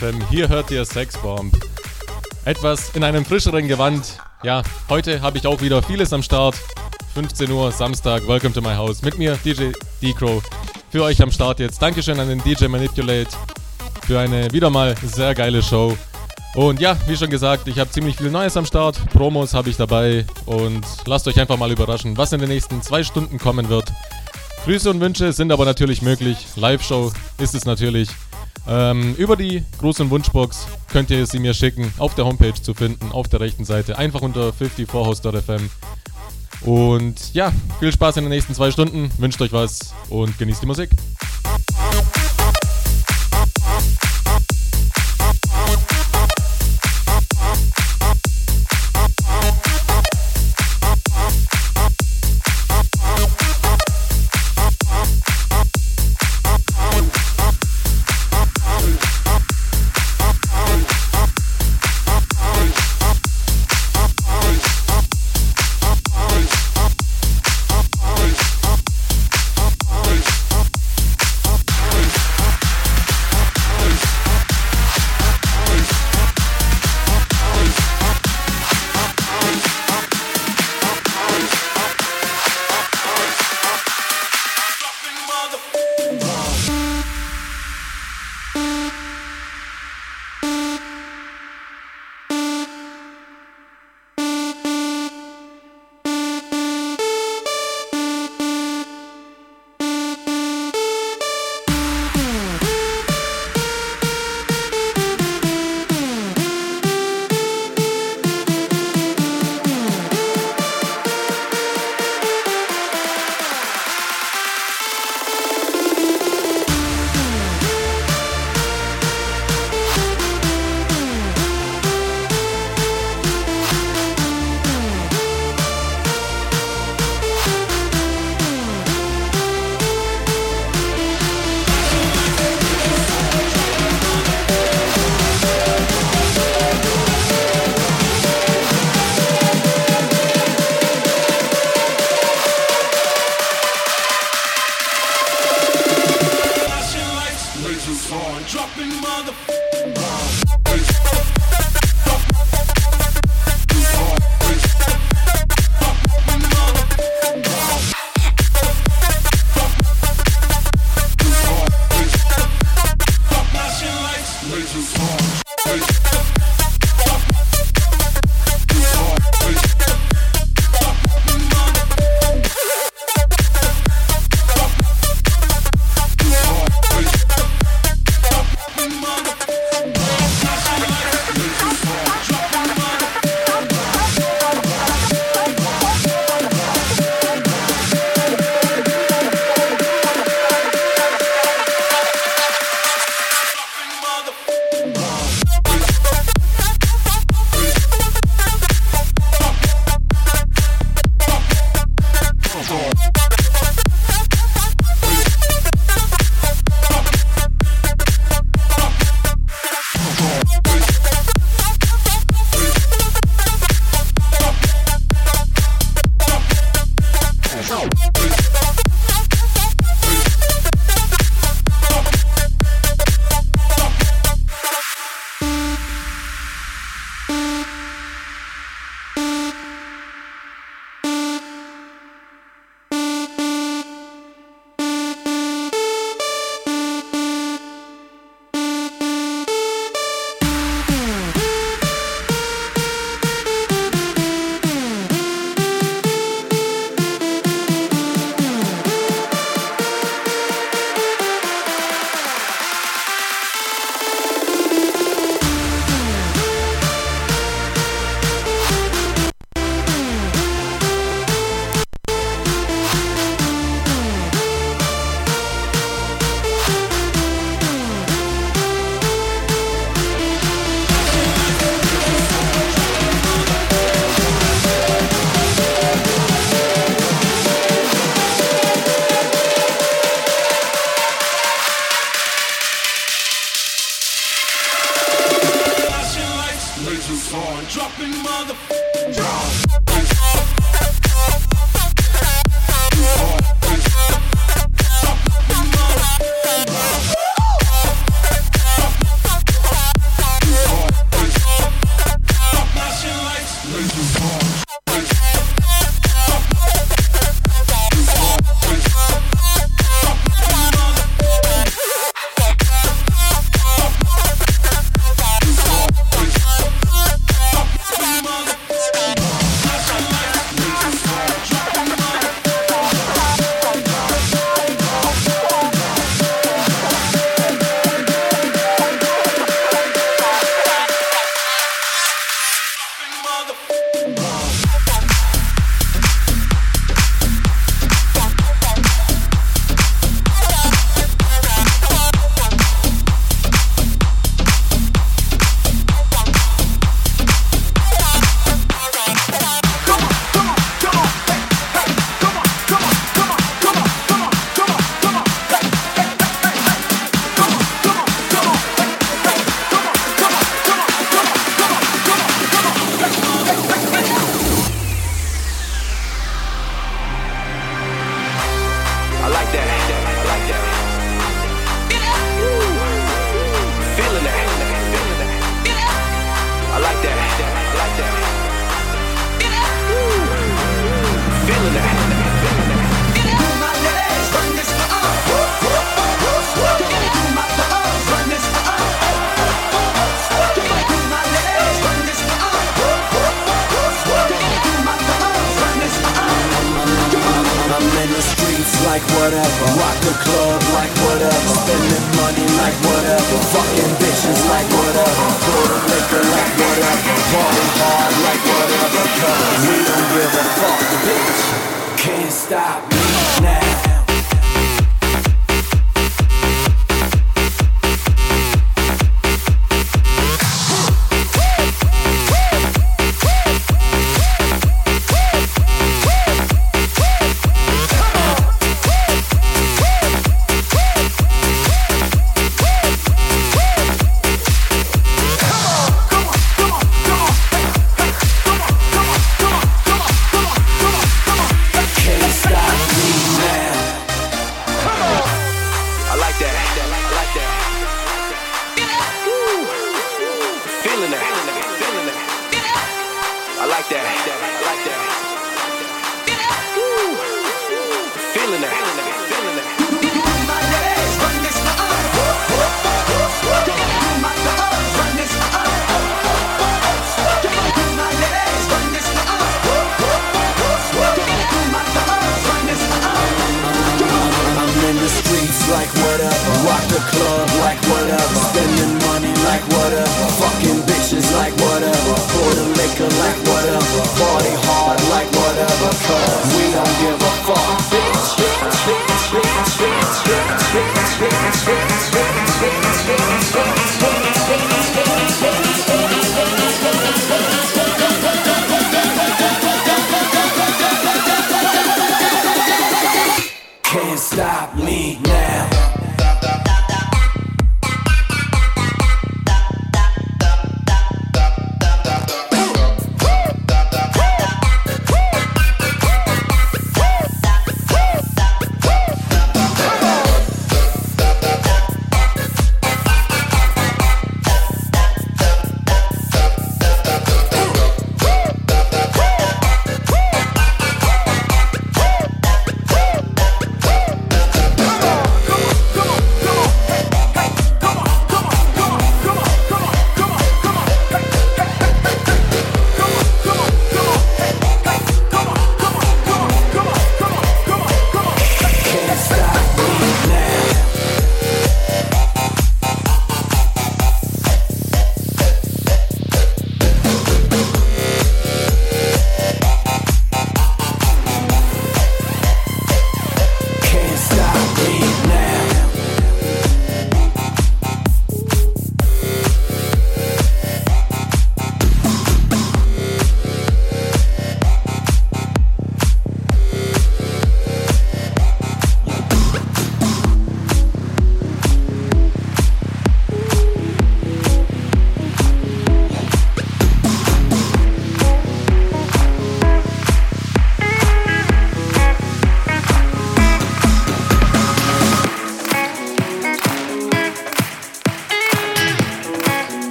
Ja, 54 Host.fm. Hier hört ihr Sexbomb. Etwas in einem frischeren Gewand. Ja, heute habe ich auch wieder vieles am Start. 15 Uhr, Samstag, welcome to my house. Mit mir, DJ D-Crow. Für euch am Start jetzt. Dankeschön an den DJ Manipulate für eine wieder mal sehr geile Show. Und ja, wie schon gesagt, ich habe ziemlich viel Neues am Start. Promos habe ich dabei. Und lasst euch einfach mal überraschen, was in den nächsten zwei Stunden kommen wird. Grüße und Wünsche sind aber natürlich möglich. Live-Show ist es natürlich. Ähm, über die und Wunschbox könnt ihr sie mir schicken, auf der Homepage zu finden, auf der rechten Seite, einfach unter 54host.fm. Und ja, viel Spaß in den nächsten zwei Stunden, wünscht euch was und genießt die Musik.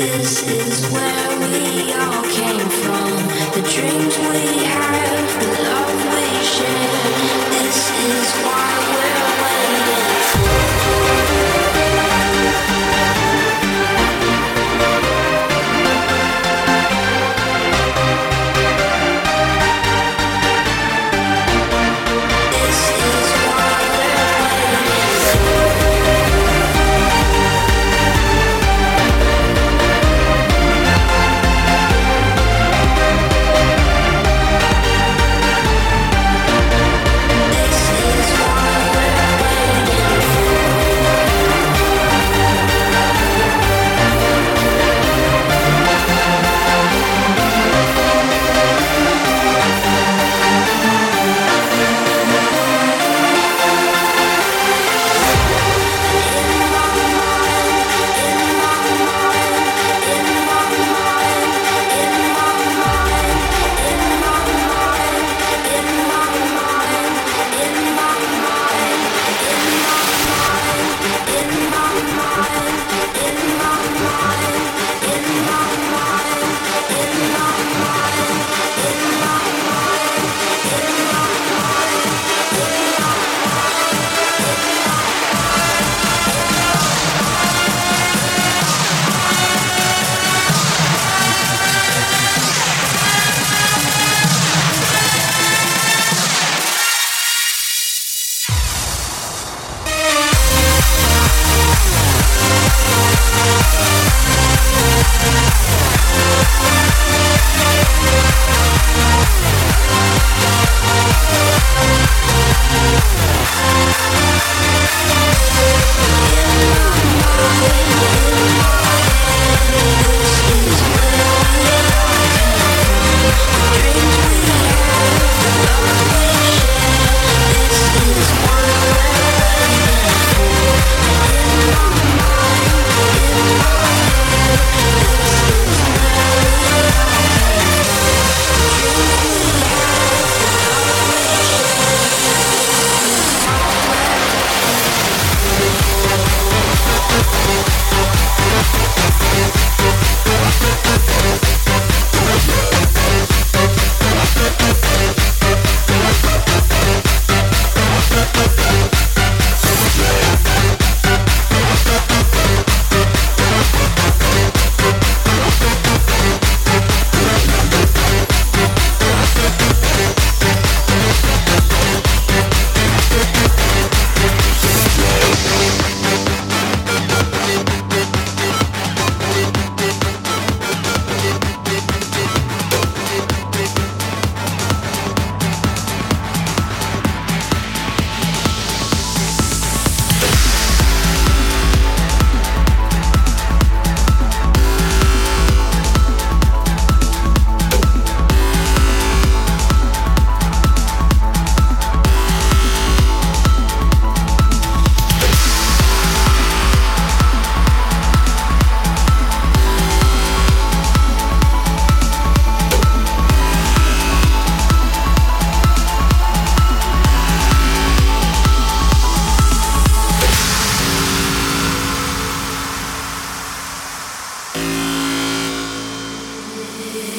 This is where we are.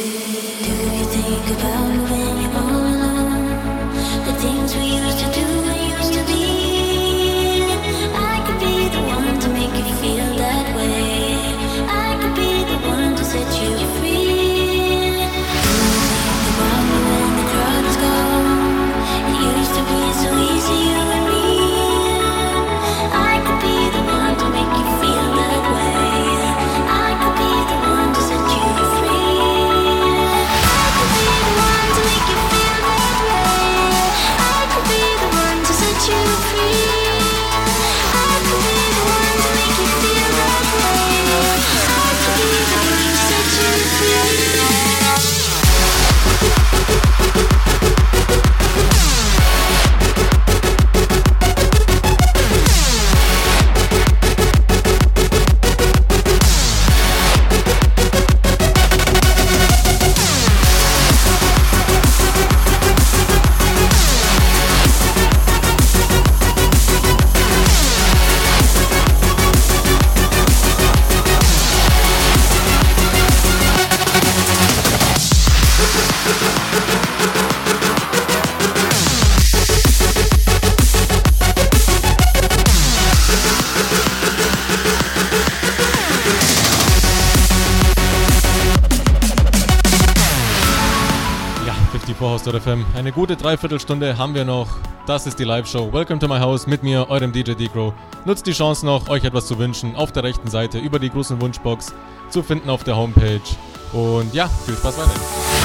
Do you think about when you're all alone? The things we used to do. Eine gute Dreiviertelstunde haben wir noch. Das ist die Live-Show. Welcome to my house mit mir, eurem DJ Degro. Nutzt die Chance noch, euch etwas zu wünschen. Auf der rechten Seite über die großen Wunschbox zu finden auf der Homepage. Und ja, viel Spaß weiterhin.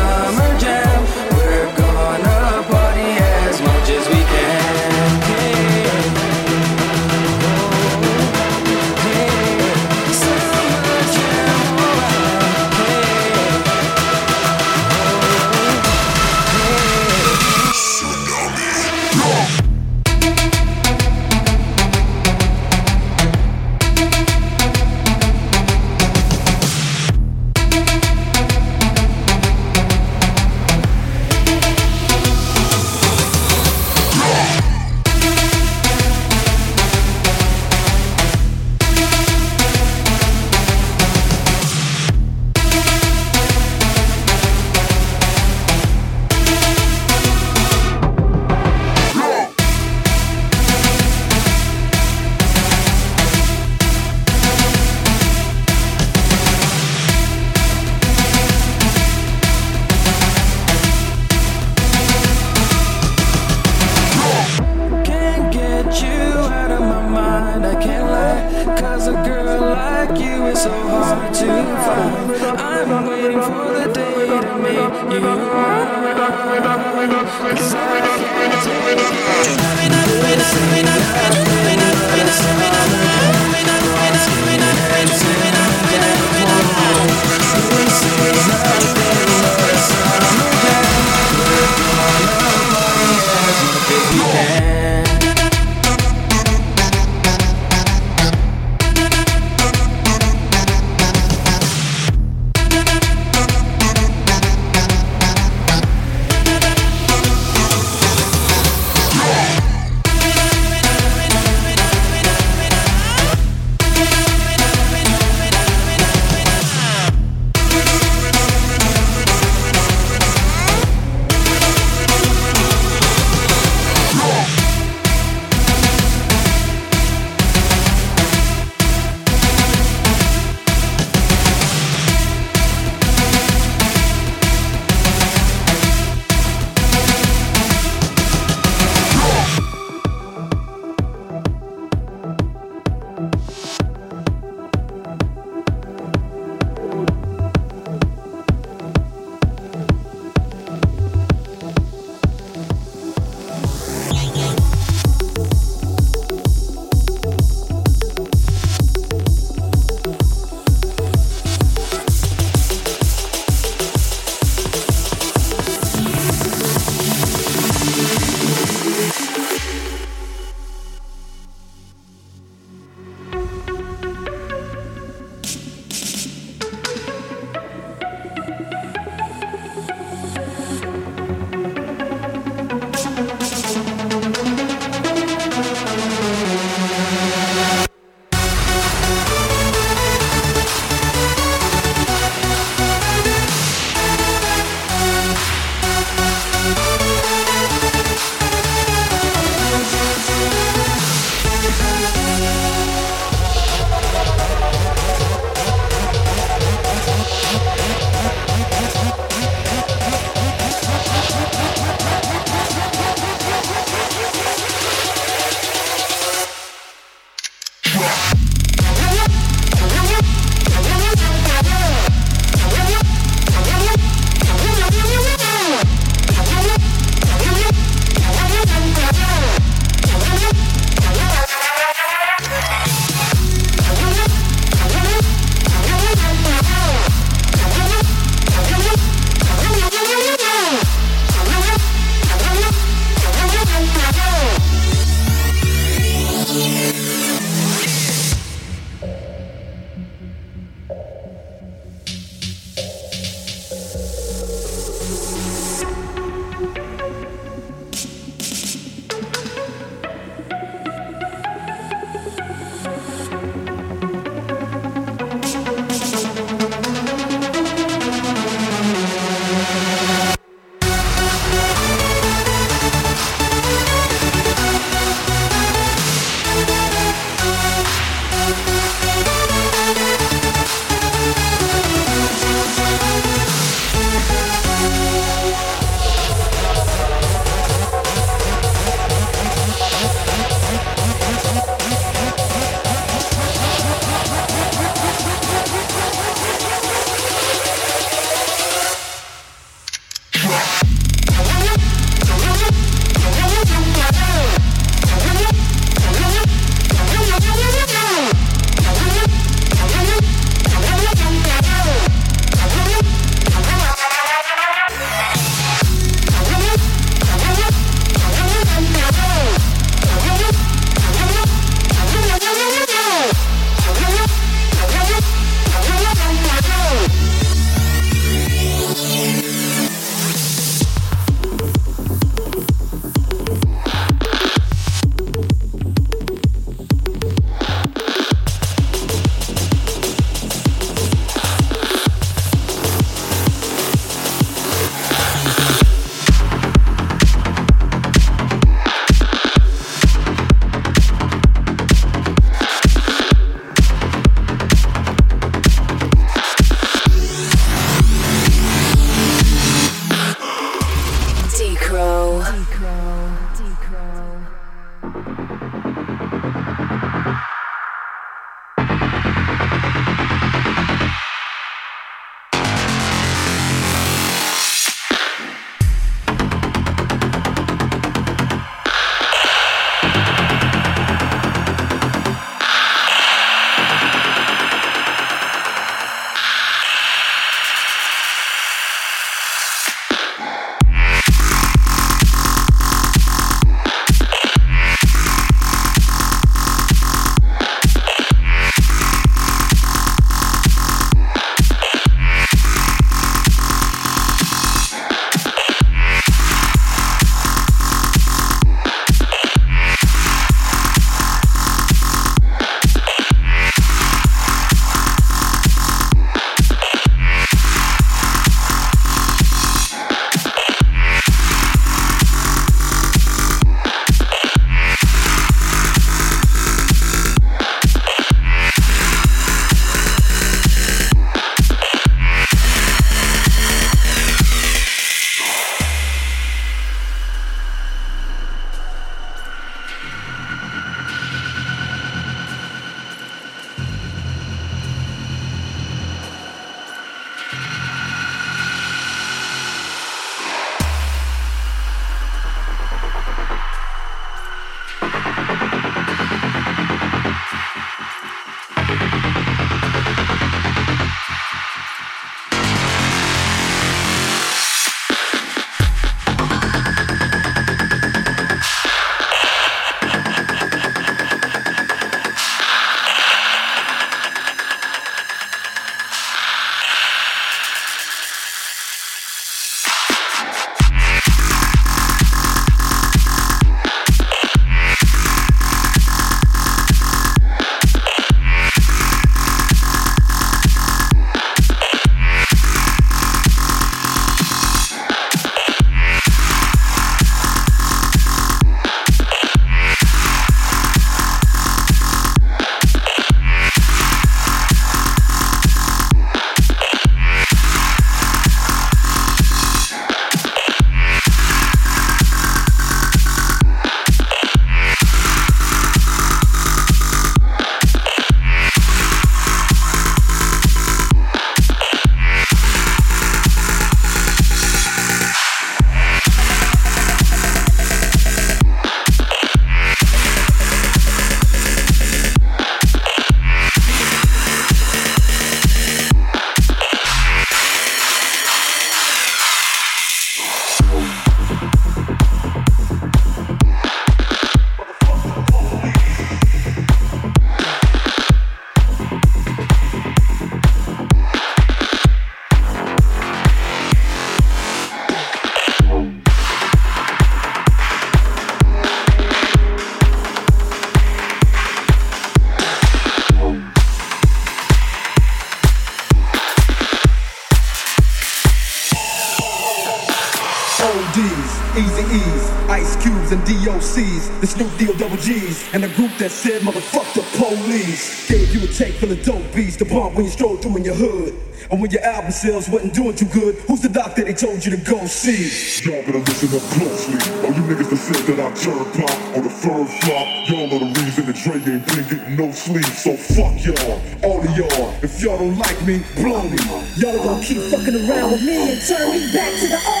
And the group that said motherfuck the police. Gave you a tape full of dope beats to bump when you stroll through in your hood. And when your album sales wasn't doing too good, who's the doctor they told you to go see? Y'all better listen up closely. All you niggas that said that I turn pop on the first flop, y'all know the reason that Dre ain't been getting no sleep. So fuck y'all, all of y'all. If y'all don't like me, blow me. Y'all gonna keep fucking around with me and turn me back to the old.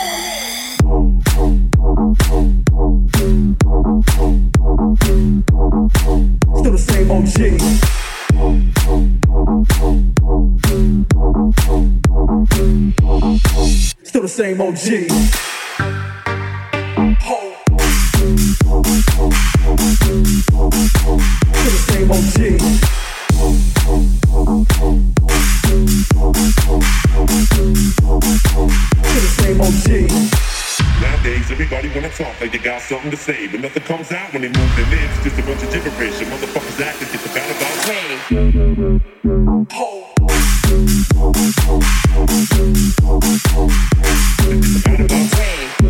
Talk like they got something to say, but nothing comes out when they move their lips. Just a bunch of gibberish, and motherfuckers act as if they forgot about Dre. Forgot about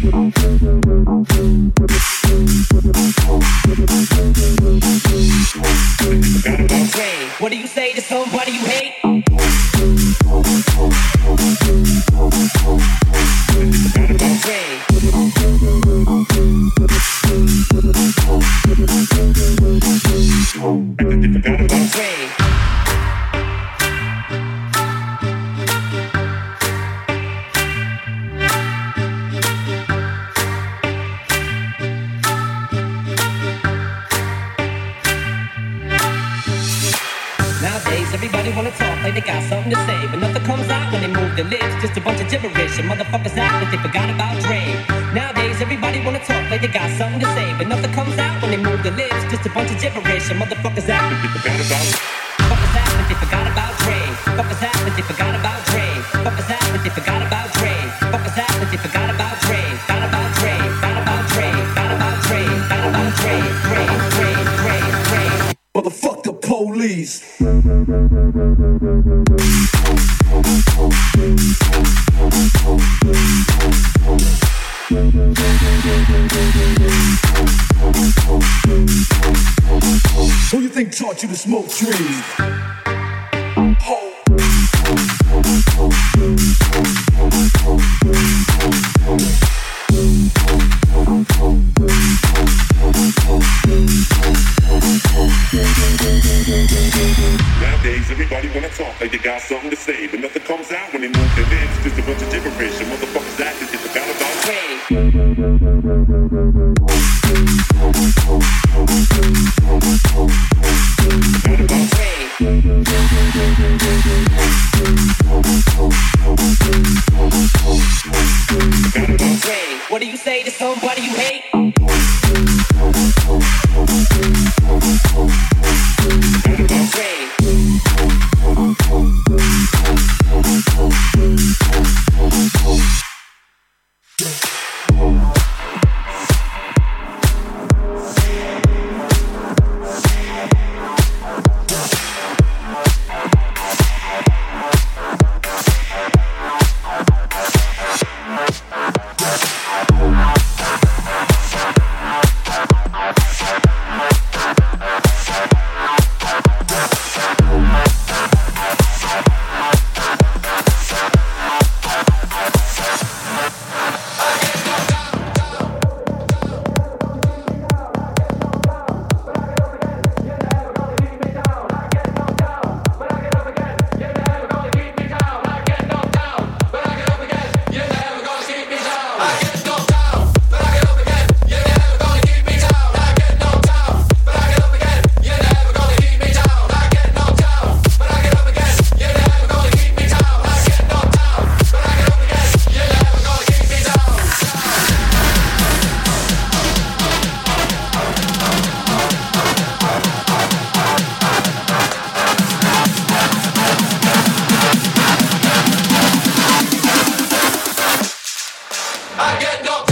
Way. I get no.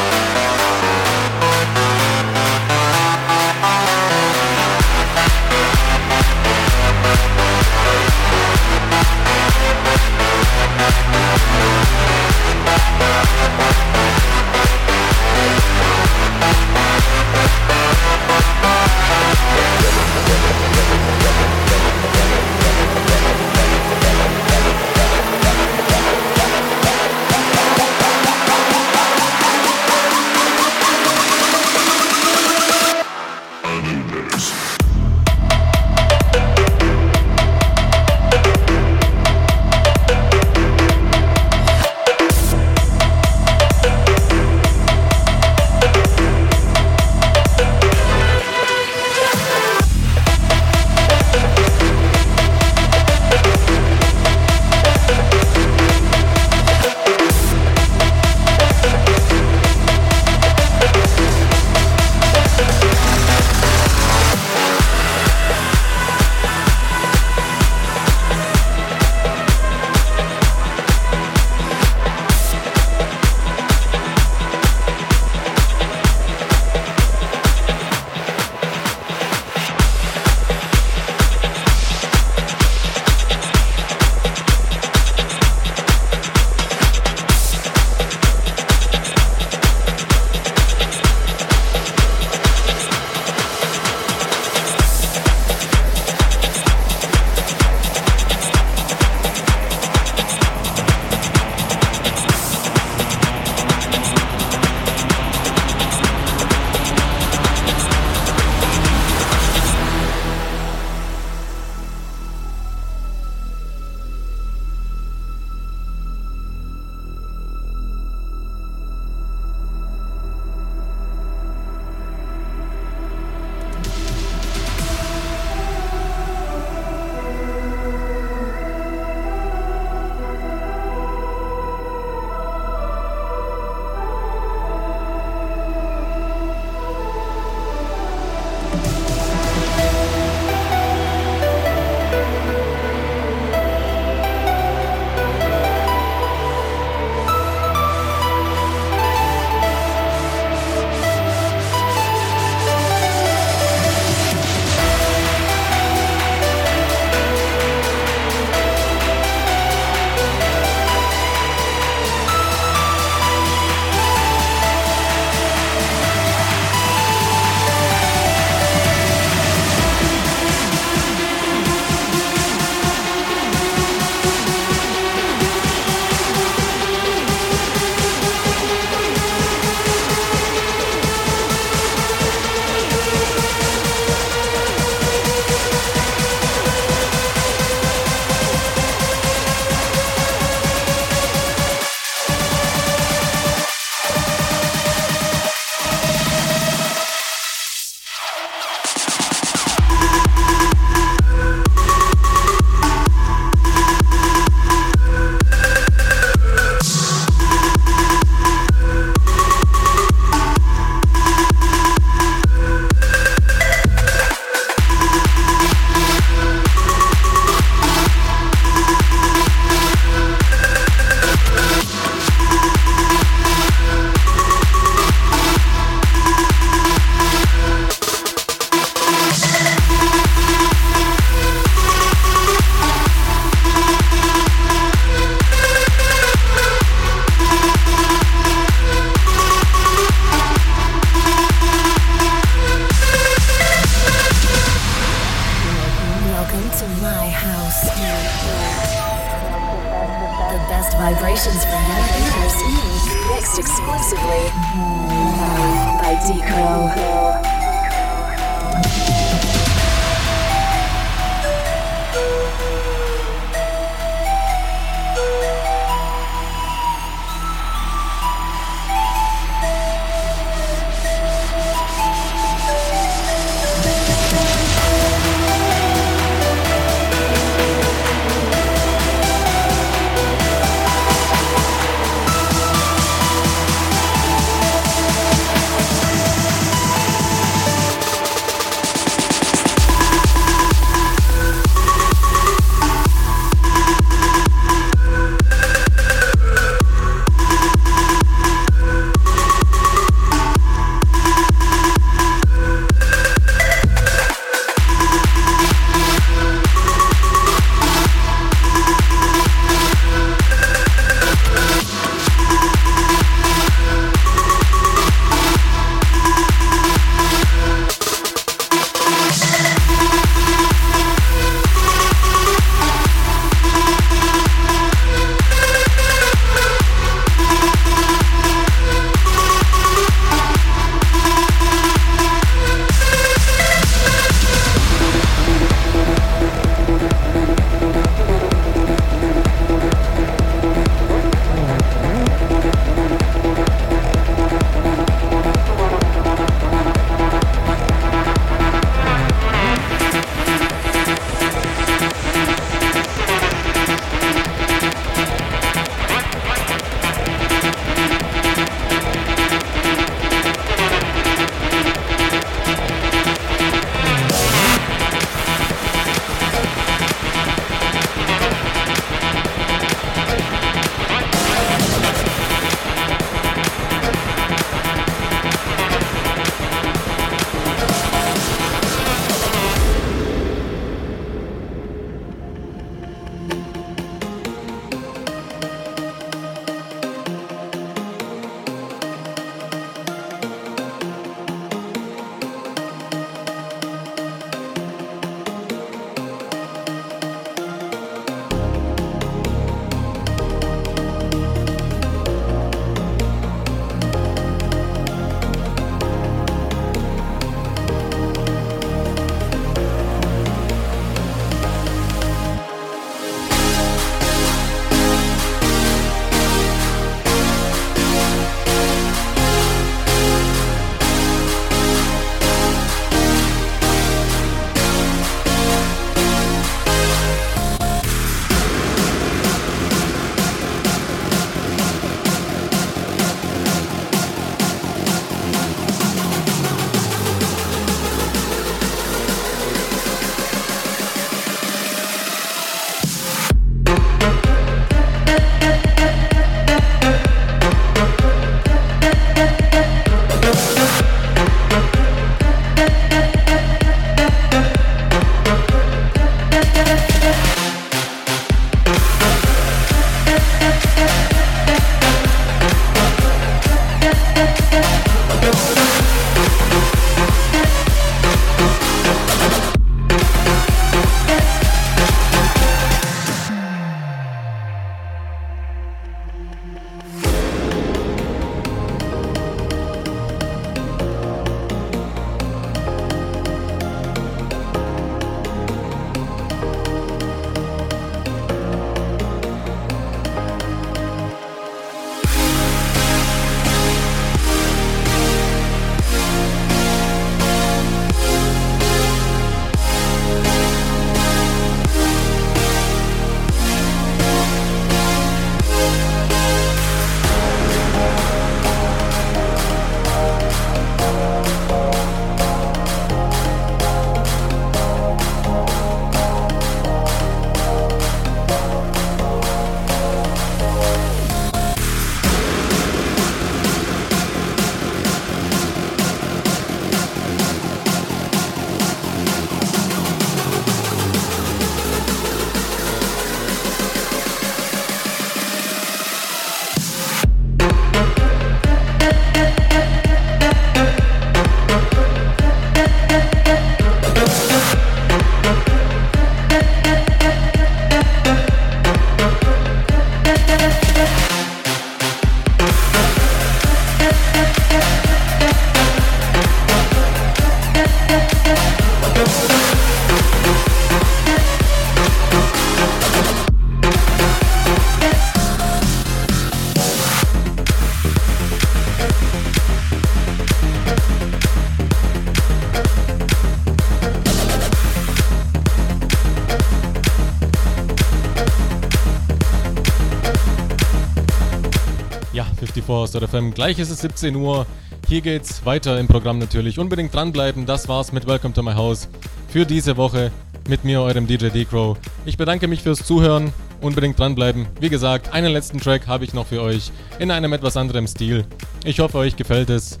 Star FM. Gleich ist es 17 Uhr. Hier geht's weiter im Programm natürlich. Unbedingt dranbleiben. Das war's mit Welcome to my house für diese Woche mit mir, eurem DJ D-Crow. Ich bedanke mich fürs Zuhören. Unbedingt dranbleiben. Wie gesagt, einen letzten Track habe ich noch für euch in einem etwas anderen Stil. Ich hoffe, euch gefällt es.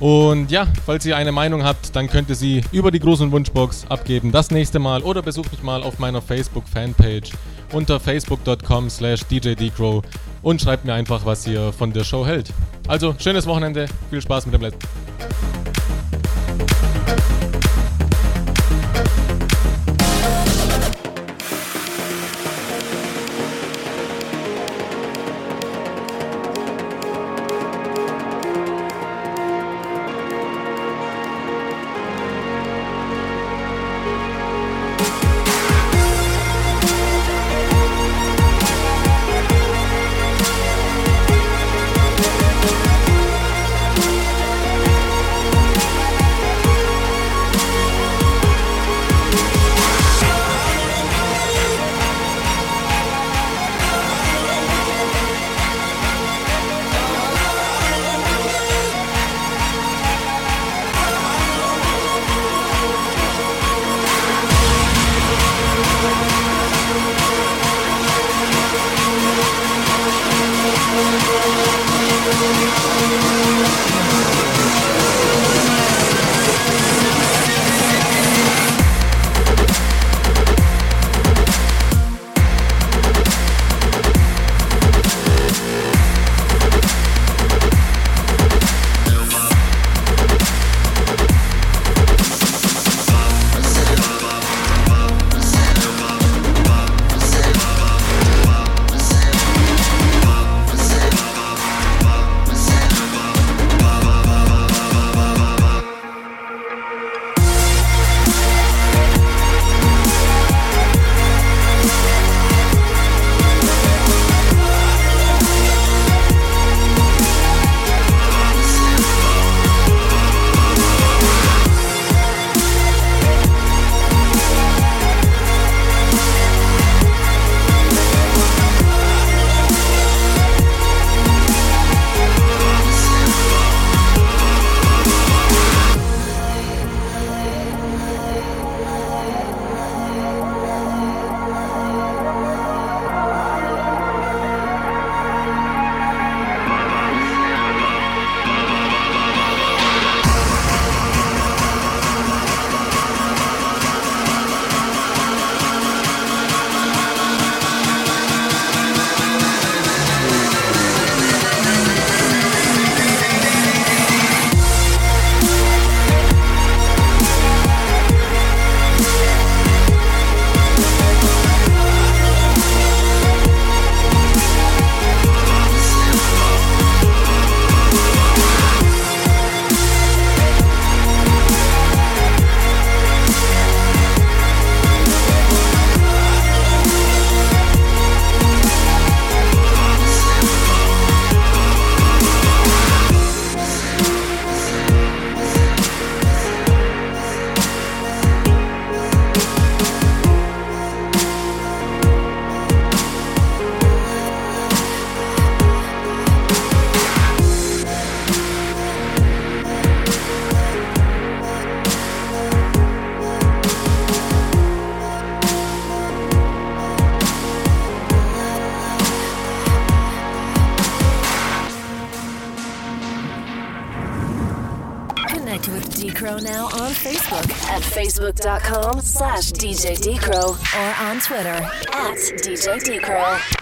Und ja, falls ihr eine Meinung habt, dann könnt ihr sie über die großen Wunschbox abgeben das nächste Mal oder besucht mich mal auf meiner Facebook-Fanpage unter facebook.com slash djdcrow und schreibt mir einfach, was ihr von der Show hält. Also, schönes Wochenende, viel Spaß mit dem letzten. Slash DJ Decro or on Twitter at DJ Decro.